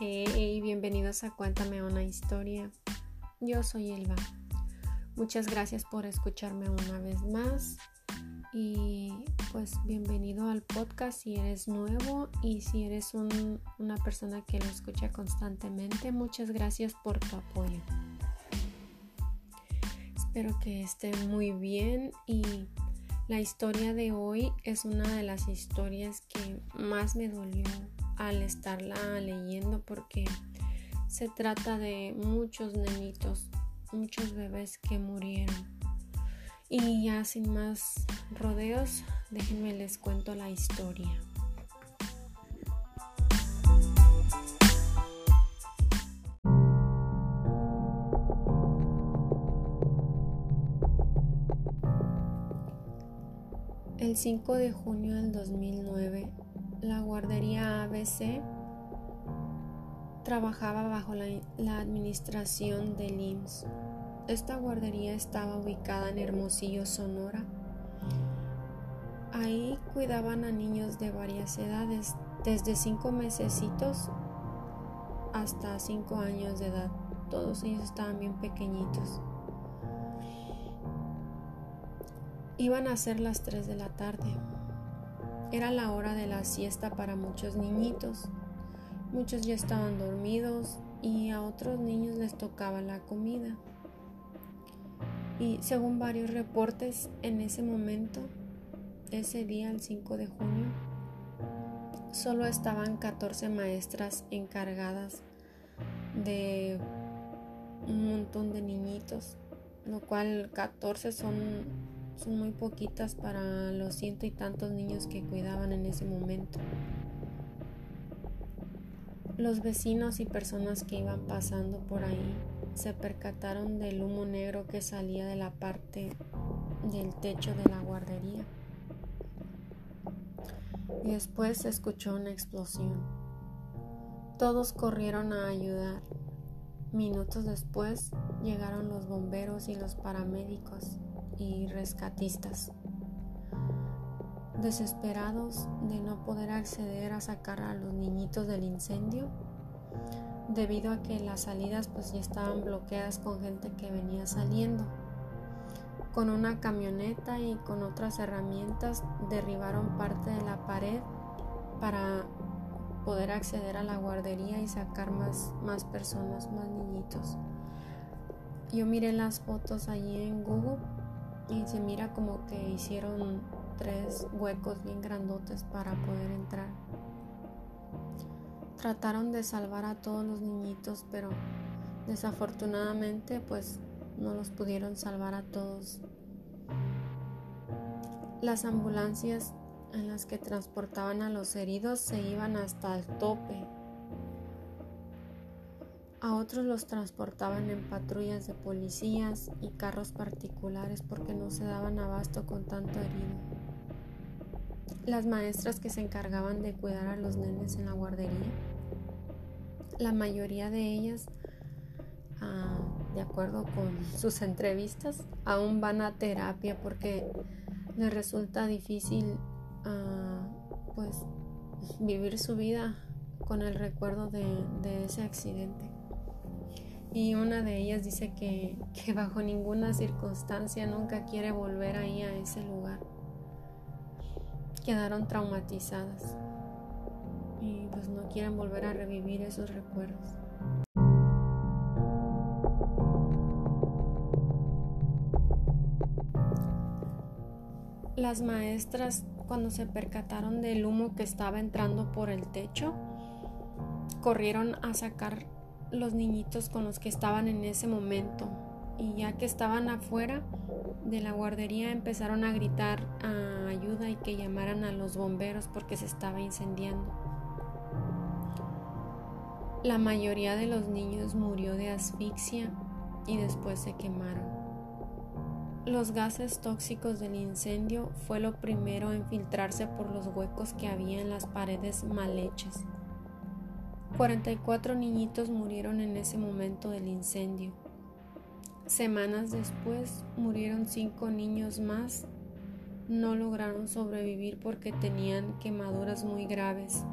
Hey, bienvenidos a Cuéntame una historia. Yo soy Elba. Muchas gracias por escucharme una vez más. Y pues bienvenido al podcast si eres nuevo y si eres una persona que lo escucha constantemente. Muchas gracias por tu apoyo. Espero que esté muy bien y la historia de hoy es una de las historias que más me dolió al estarla leyendo porque se trata de muchos nenitos, muchos bebés que murieron. Y ya sin más rodeos, déjenme les cuento la historia. El 5 de junio del 2009, la guardería ABC trabajaba bajo la, administración del IMSS. Esta guardería estaba ubicada en Hermosillo, Sonora. Ahí cuidaban a niños de varias edades, desde 5 mesecitos hasta 5 años de edad. Todos ellos estaban bien pequeñitos. Iban a ser las 3 de la tarde. Era la hora de la siesta para muchos niñitos. Muchos ya estaban dormidos y a otros niños les tocaba la comida. Y según varios reportes, en ese momento, ese día, el 5 de junio, solo estaban 14 maestras encargadas de un montón de niñitos, lo cual 14 son son muy poquitas para los ciento y tantos niños que cuidaban en ese momento. Los vecinos y personas que iban pasando por ahí se percataron del humo negro que salía de la parte del techo de la guardería. Y después se escuchó una explosión. Todos corrieron a ayudar. Minutos después llegaron los bomberos y los paramédicos y rescatistas. Desesperados de no poder acceder a sacar a los niñitos del incendio, debido a que las salidas pues ya estaban bloqueadas con gente que venía saliendo. Con una camioneta y con otras herramientas derribaron parte de la pared para poder acceder a la guardería y sacar más, más personas, más niñitos. Yo miré las fotos allí en Google y se mira como que hicieron tres huecos bien grandotes para poder entrar. Trataron de salvar a todos los niñitos, pero desafortunadamente pues no los pudieron salvar a todos. Las ambulancias en las que transportaban a los heridos se iban hasta el tope a otros los transportaban en patrullas de policías y carros particulares porque no se daban abasto con tanto herido. Las maestras que se encargaban de cuidar a los nenes en la guardería, la mayoría de ellas, ah, de acuerdo con sus entrevistas, aún van a terapia porque les resulta difícil ah, pues vivir su vida con el recuerdo de ese accidente y una de ellas dice que, bajo ninguna circunstancia nunca quiere volver ahí a ese lugar. Quedaron traumatizadas y pues no quieren volver a revivir esos recuerdos. Las maestras cuando se percataron del humo que estaba entrando por el techo, corrieron a sacar los niñitos con los que estaban en ese momento y ya que estaban afuera de la guardería empezaron a gritar a ayuda y que llamaran a los bomberos porque se estaba incendiando. La mayoría de los niños murió de asfixia y después se quemaron. Los gases tóxicos del incendio fue lo primero en filtrarse por los huecos que había en las paredes mal hechas. 44 niñitos murieron en ese momento del incendio. Semanas después murieron cinco niños más. No lograron sobrevivir porque tenían quemaduras muy graves.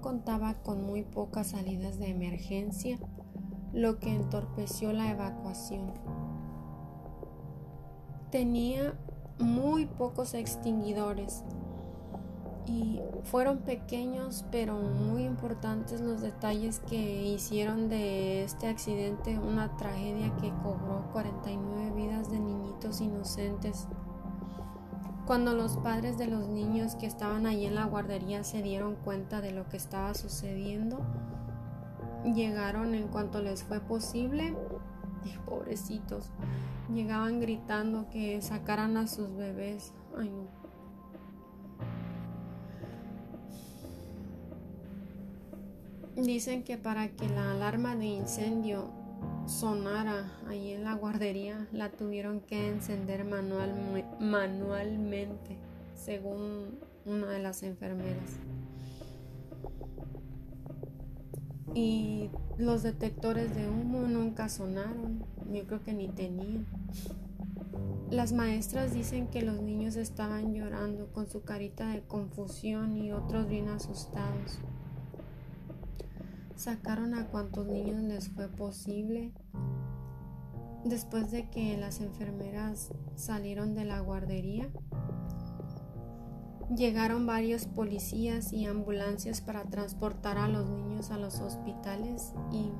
Contaba con muy pocas salidas de emergencia, lo que entorpeció la evacuación. Tenía muy pocos extinguidores y fueron pequeños pero muy importantes los detalles que hicieron de este accidente una tragedia que cobró 49 vidas de niñitos inocentes. Cuando los padres de los niños que estaban allí en la guardería se dieron cuenta de lo que estaba sucediendo, llegaron en cuanto les fue posible pobrecitos, llegaban gritando que sacaran a sus bebés. Ay, no. Dicen que para que la alarma de incendio sonara ahí en la guardería, la tuvieron que encender manualmente, según una de las enfermeras. Y los detectores de humo nunca sonaron, yo creo que ni tenían. Las maestras dicen que los niños estaban llorando con su carita de confusión y otros bien asustados. Sacaron a cuantos niños les fue posible. Después de que las enfermeras salieron de la guardería, llegaron varios policías y ambulancias para transportar a los niños a los hospitales y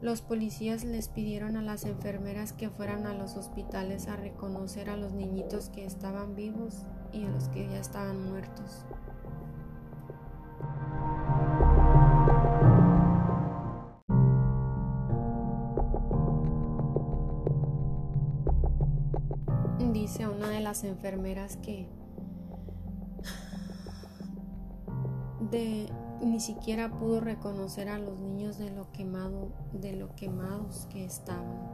los policías les pidieron a las enfermeras que fueran a los hospitales a reconocer a los niñitos que estaban vivos y a los que ya estaban muertos. Las enfermeras que de ni siquiera pudo reconocer a los niños de lo quemado, de lo quemados que estaban.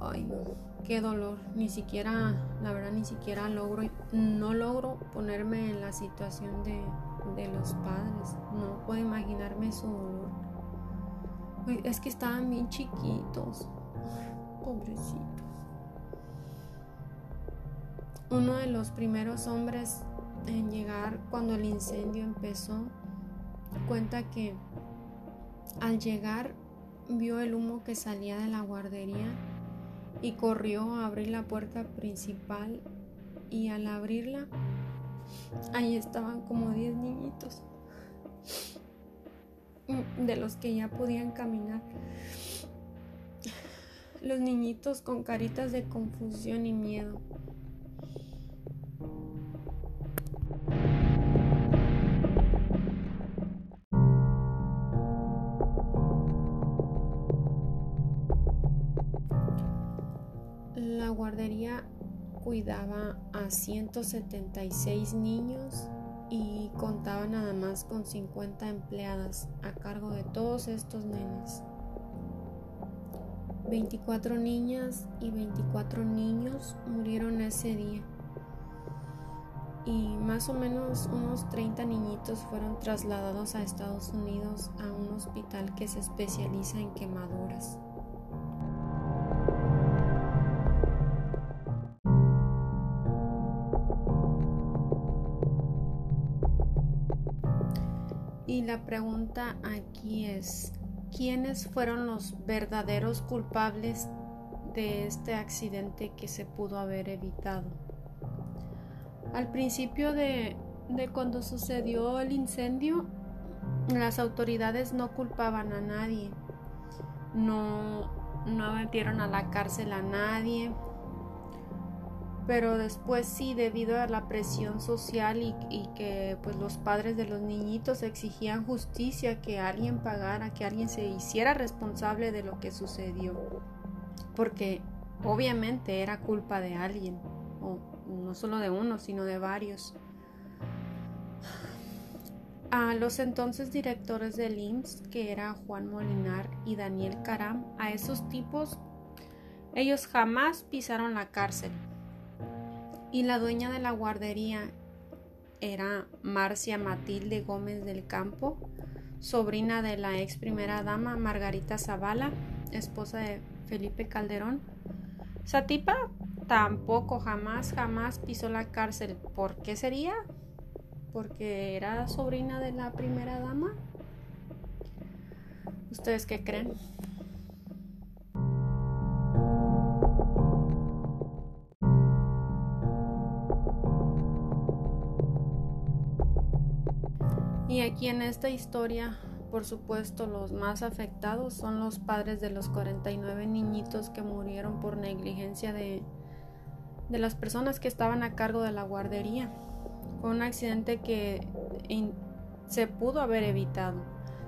Ay, qué dolor. Ni siquiera, la verdad, ni siquiera logro, no logro ponerme en la situación de, de los padres. No puedo imaginarme su dolor. Es que estaban bien chiquitos. Pobrecitos. Uno de los primeros hombres en llegar cuando el incendio empezó cuenta que al llegar vio el humo que salía de la guardería y corrió a abrir la puerta principal y al abrirla ahí estaban como 10 niñitos de los que ya podían caminar. Los niñitos con caritas de confusión y miedo. Guardería cuidaba a 176 niños y contaba nada más con 50 empleadas a cargo de todos estos nenes. 24 niñas y 24 niños murieron ese día y más o menos unos 30 niñitos fueron trasladados a Estados Unidos a un hospital que se especializa en quemaduras. Y la pregunta aquí es, ¿quiénes fueron los verdaderos culpables de este accidente que se pudo haber evitado? Al principio de, cuando sucedió el incendio, las autoridades no culpaban a nadie, no, no metieron a la cárcel a nadie, pero después sí debido a la presión social y, que pues los padres de los niñitos exigían justicia que alguien pagara que alguien se hiciera responsable de lo que sucedió. Porque obviamente era culpa de alguien o no solo de uno sino de varios. A los entonces directores del IMSS que era Juan Molinar y Daniel Caram a esos tipos ellos jamás pisaron la cárcel y la dueña de la guardería era Marcia Matilde Gómez del Campo, sobrina de la ex primera dama Margarita Zavala, esposa de Felipe Calderón. Satipa tampoco jamás, jamás pisó la cárcel. ¿Por qué sería? porque era sobrina de la primera dama. ¿Ustedes qué creen? Y aquí en esta historia, por supuesto, los más afectados son los padres de los 49 niñitos que murieron por negligencia de, de las personas que estaban a cargo de la guardería. Fue un accidente que se pudo haber evitado.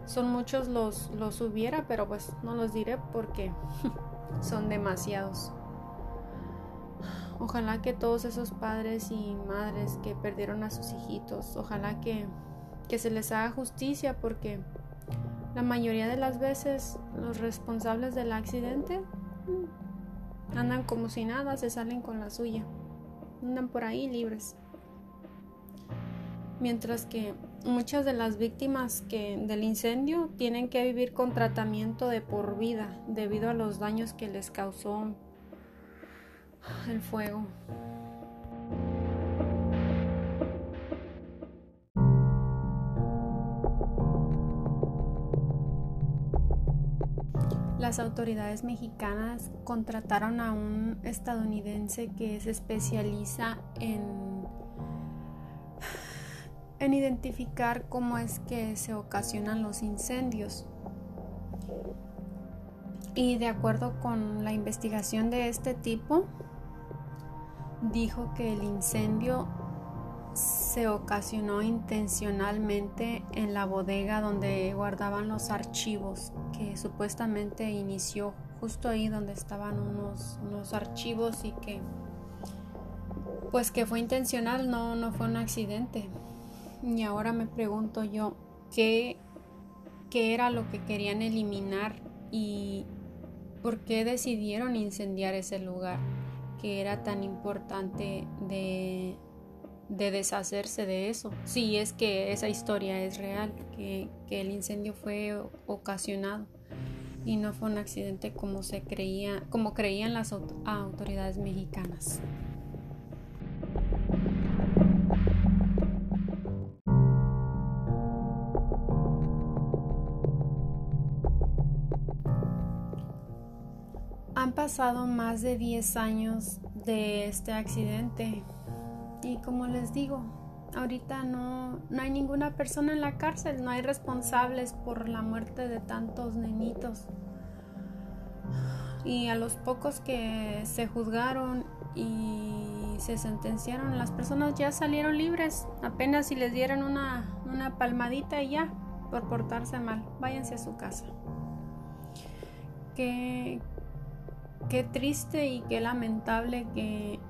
Son muchos los, los hubiera, pero pues no los diré porque son demasiados. Ojalá que todos esos padres y madres que perdieron a sus hijitos, ojalá que, que se les haga justicia porque la mayoría de las veces los responsables del accidente andan como si nada, se salen con la suya, andan por ahí libres mientras que muchas de las víctimas que, del incendio tienen que vivir con tratamiento de por vida debido a los daños que les causó el fuego. Las autoridades mexicanas contrataron a un estadounidense que se especializa en en identificar cómo es que se ocasionan los incendios. Y de acuerdo con la investigación de este tipo, dijo que el incendio se ocasionó intencionalmente en la bodega donde guardaban los archivos, que supuestamente inició justo ahí donde estaban unos, unos archivos y que pues que fue intencional, no, no fue un accidente. Y ahora me pregunto yo, ¿qué, qué era lo que querían eliminar y por qué decidieron incendiar ese lugar que era tan importante de, de deshacerse de eso? Si es que esa historia es real, que, que el incendio fue ocasionado y no fue un accidente como se creía, como creían las autoridades mexicanas. Han pasado más de 10 años de este accidente y como les digo, ahorita no, no hay ninguna persona en la cárcel, no hay responsables por la muerte de tantos nenitos. Y a los pocos que se juzgaron y se sentenciaron, las personas ya salieron libres, apenas si les dieron una, una palmadita y ya, por portarse mal, váyanse a su casa. Que qué triste y qué lamentable que,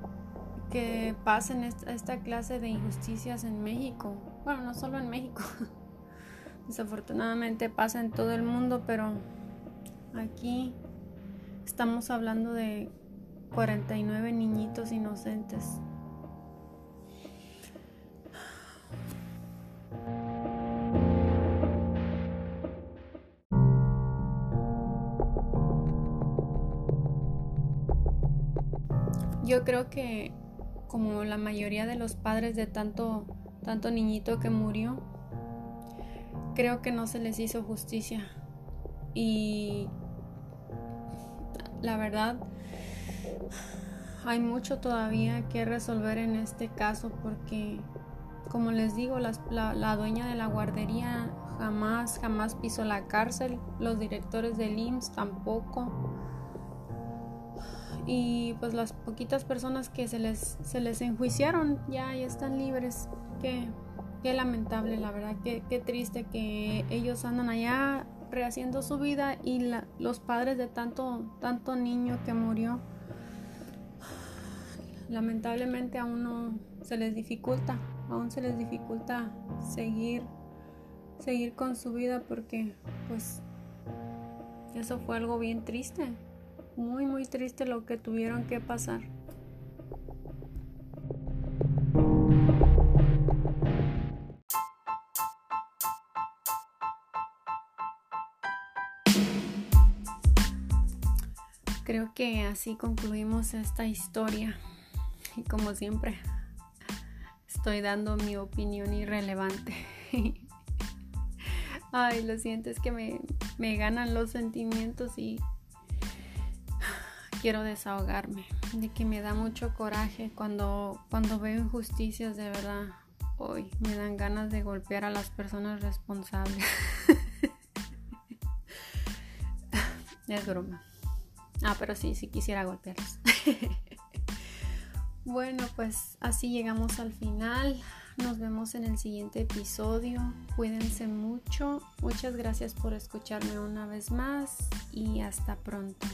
que pasen esta, clase de injusticias en México. Bueno, no solo en México. Desafortunadamente pasa en todo el mundo, pero aquí estamos hablando de 49 niñitos inocentes. Yo creo que como la mayoría de los padres de tanto, tanto niñito que murió, creo que no se les hizo justicia. Y la verdad, hay mucho todavía que resolver en este caso porque, como les digo, la, dueña de la guardería jamás, jamás pisó la cárcel, los directores del IMSS tampoco y pues las poquitas personas que se les, se les enjuiciaron ya, están libres. Qué, qué lamentable, la verdad, qué, qué, triste que ellos andan allá rehaciendo su vida y los padres de tanto, tanto niño que murió, lamentablemente aún no se les dificulta, aún se les dificulta seguir, seguir con su vida porque pues eso fue algo bien triste muy muy triste lo que tuvieron que pasar. Creo que así concluimos esta historia y como siempre estoy dando mi opinión irrelevante. Ay, lo siento, es que me, me ganan los sentimientos y quiero desahogarme. De que me da mucho coraje cuando, cuando veo injusticias de verdad. Hoy me dan ganas de golpear a las personas responsables. es broma. Ah, pero sí, sí quisiera golpearlos. bueno, pues así llegamos al final. Nos vemos en el siguiente episodio. Cuídense mucho. Muchas gracias por escucharme una vez más y hasta pronto.